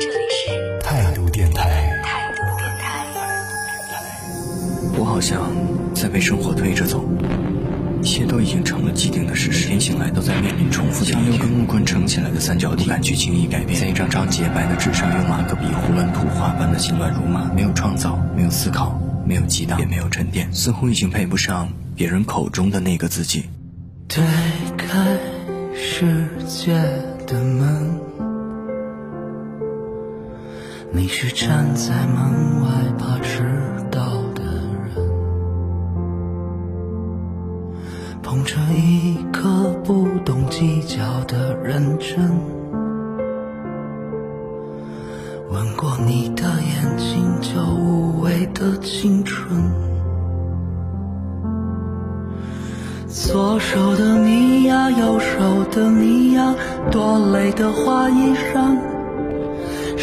这里是态度电台。态度电台。我好像在被生活推着走，一切都已经成了既定的事实。每天醒来都在面临重复的像六根木棍撑起来的三角体，不敢去轻易改变。在一张张洁白的纸上用马克笔胡乱涂画般的心乱如麻，没有创造，没有思考，没有激荡，也没有沉淀，似乎已经配不上别人口中的那个自己。推开世界的门，你是站在门外怕迟到的人，捧着一颗不懂计较的认真，吻过你的眼睛就无畏的青春。左手的你呀，右手的你呀，多累的花衣裳。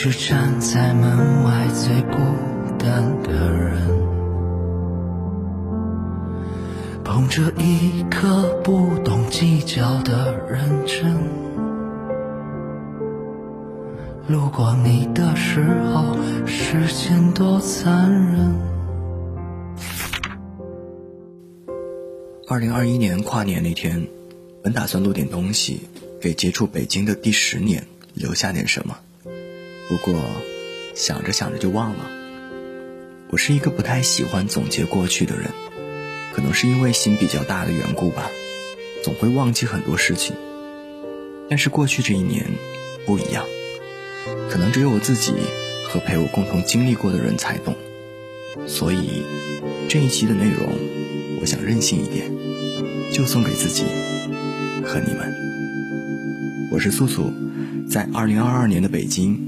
是站在门外最孤单的人，捧着一颗不懂计较的认真，路过你的时候，时间多残忍。二零二一年跨年那天，本打算录点东西，给接触北京的第十年留下点什么。不过，想着想着就忘了。我是一个不太喜欢总结过去的人，可能是因为心比较大的缘故吧，总会忘记很多事情。但是过去这一年不一样，可能只有我自己和陪我共同经历过的人才懂。所以，这一期的内容，我想任性一点。就送给自己和你们。我是素素，在二零二二年的北京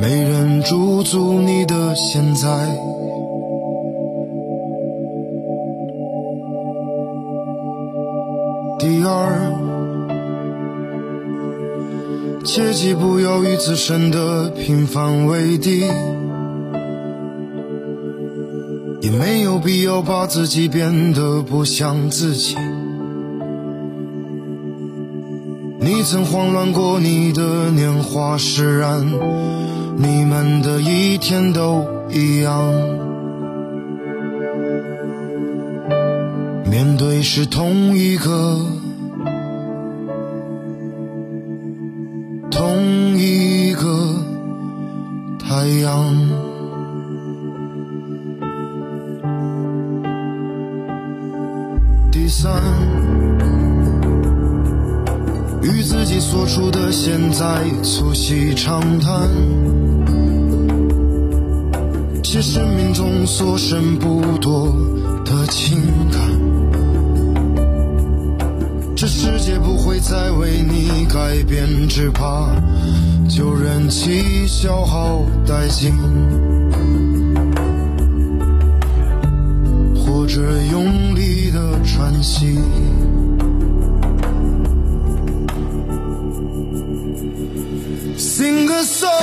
没人驻足你的现在。第二，切记不要与自身的平凡为敌，也没有必要把自己变得不像自己。你曾慌乱过你的年华释然，你们的一天都一样。面对是同一个，同一个太阳。第三。与自己所处的现在促膝长谈，所剩不多的情感。这世界不会再为你改变，只怕就任其消耗殆尽，或者用力的喘息。Sing a song.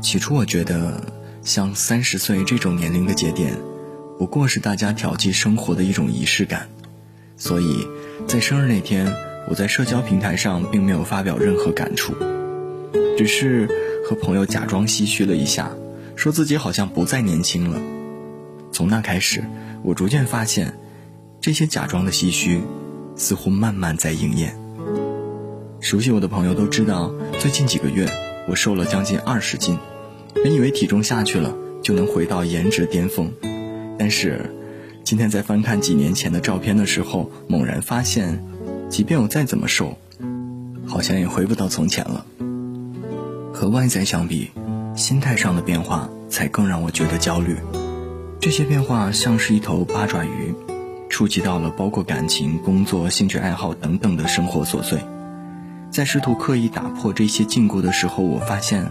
起初我觉得，像三十岁这种年龄的节点，不过是大家调剂生活的一种仪式感，所以在生日那天，我在社交平台上并没有发表任何感触，只是和朋友假装唏嘘了一下，说自己好像不再年轻了。从那开始，我逐渐发现，这些假装的唏嘘，似乎慢慢在应验。熟悉我的朋友都知道，最近几个月我瘦了将近二十斤。本以为体重下去了就能回到颜值巅峰，但是今天在翻看几年前的照片的时候，猛然发现，即便我再怎么瘦，好像也回不到从前了。和外在相比，心态上的变化才更让我觉得焦虑。这些变化像是一头八爪鱼，触及到了包括感情、工作、兴趣爱好等等的生活琐碎。在试图刻意打破这些禁锢的时候，我发现。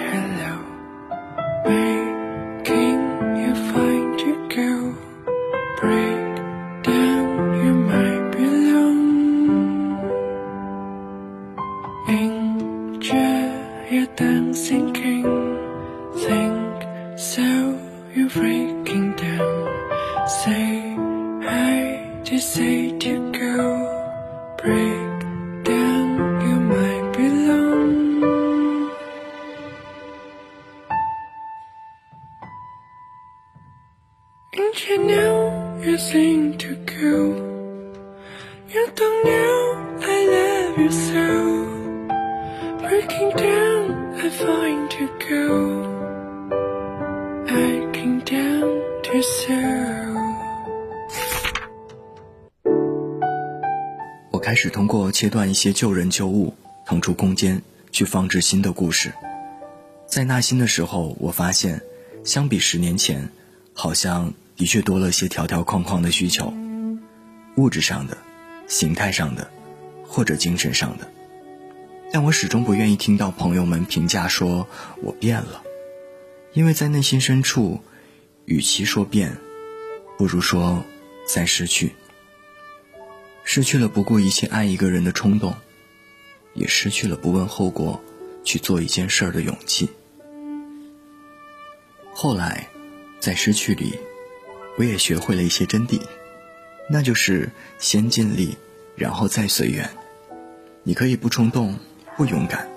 something to go，you don't know i love you so，breaking down i'm falling to go，i can't down to zero。我开始通过切断一些旧人旧物，腾出空间去放置新的故事。在纳新的时候，我发现相比十年前，好像。的确多了些条条框框的需求，物质上的、形态上的，或者精神上的。但我始终不愿意听到朋友们评价说我变了，因为在内心深处，与其说变，不如说在失去。失去了不顾一切爱一个人的冲动，也失去了不问后果去做一件事儿的勇气。后来，在失去里，我也学会了一些真谛，那就是先尽力，然后再随缘。你可以不冲动。不勇敢，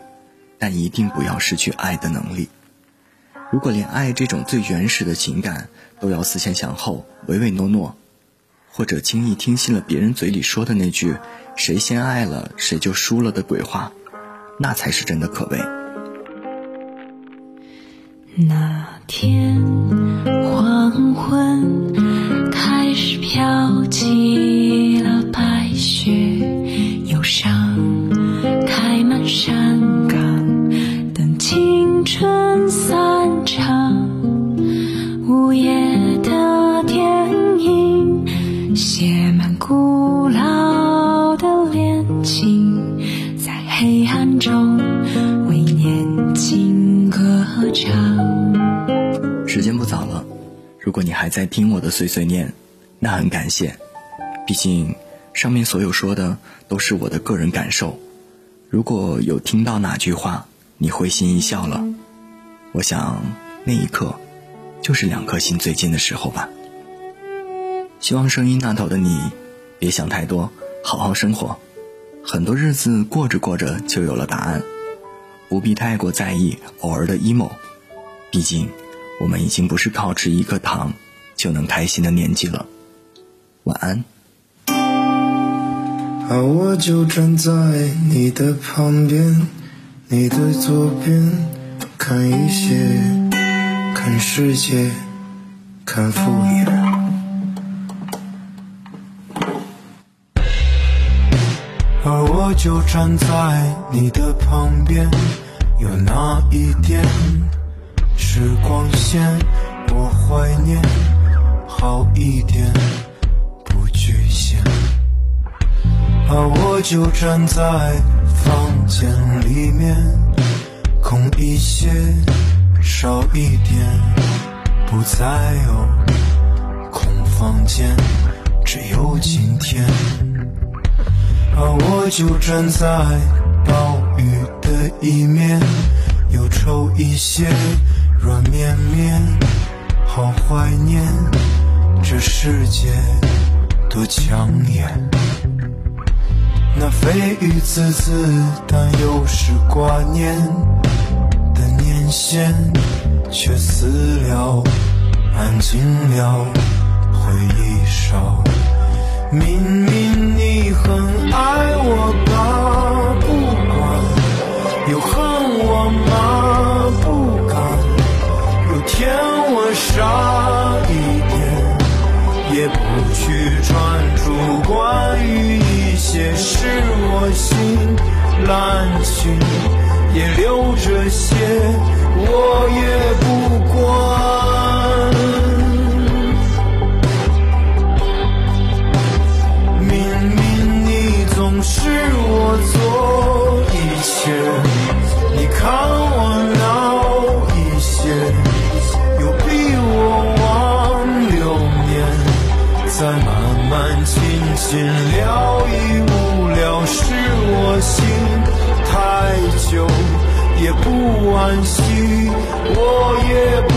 但一定不要失去爱的能力。如果连爱这种最原始的情感都要思前想后、唯唯诺诺，或者轻易听信了别人嘴里说的那句“谁先爱了谁就输了”的鬼话，那才是真的可悲。那天黄昏开始飘起。还在听我的碎碎念，那很感谢。毕竟，上面所有说的都是我的个人感受。如果有听到哪句话，你会心一笑了，我想那一刻，就是两颗心最近的时候吧。希望声音那头的你，别想太多，好好生活。很多日子过着过着就有了答案，不必太过在意偶尔的 emo。毕竟，我们已经不是靠吃一颗糖就能开心的年纪了。晚安。而我就站在你的旁边，你的左边，看一些，看世界，看敷衍。而我就站在你的旁边，有那一点时光线，我怀念，好一点，不局限。我就站在房间里面，空一些，少一点，不再有空房间，只有今天。我就站在暴雨的一面，忧愁一些，软绵绵，好怀念这世界多抢眼。那蜚语滋滋，但又是挂念的年限，却死了，安静了，回忆少。明明你很爱我吧，不管，又恨我吗？少？一点，也不去专注关于一。些事我心滥情，也留着些，我也不管。心了已无聊，是我心太久也不惋惜，我也不。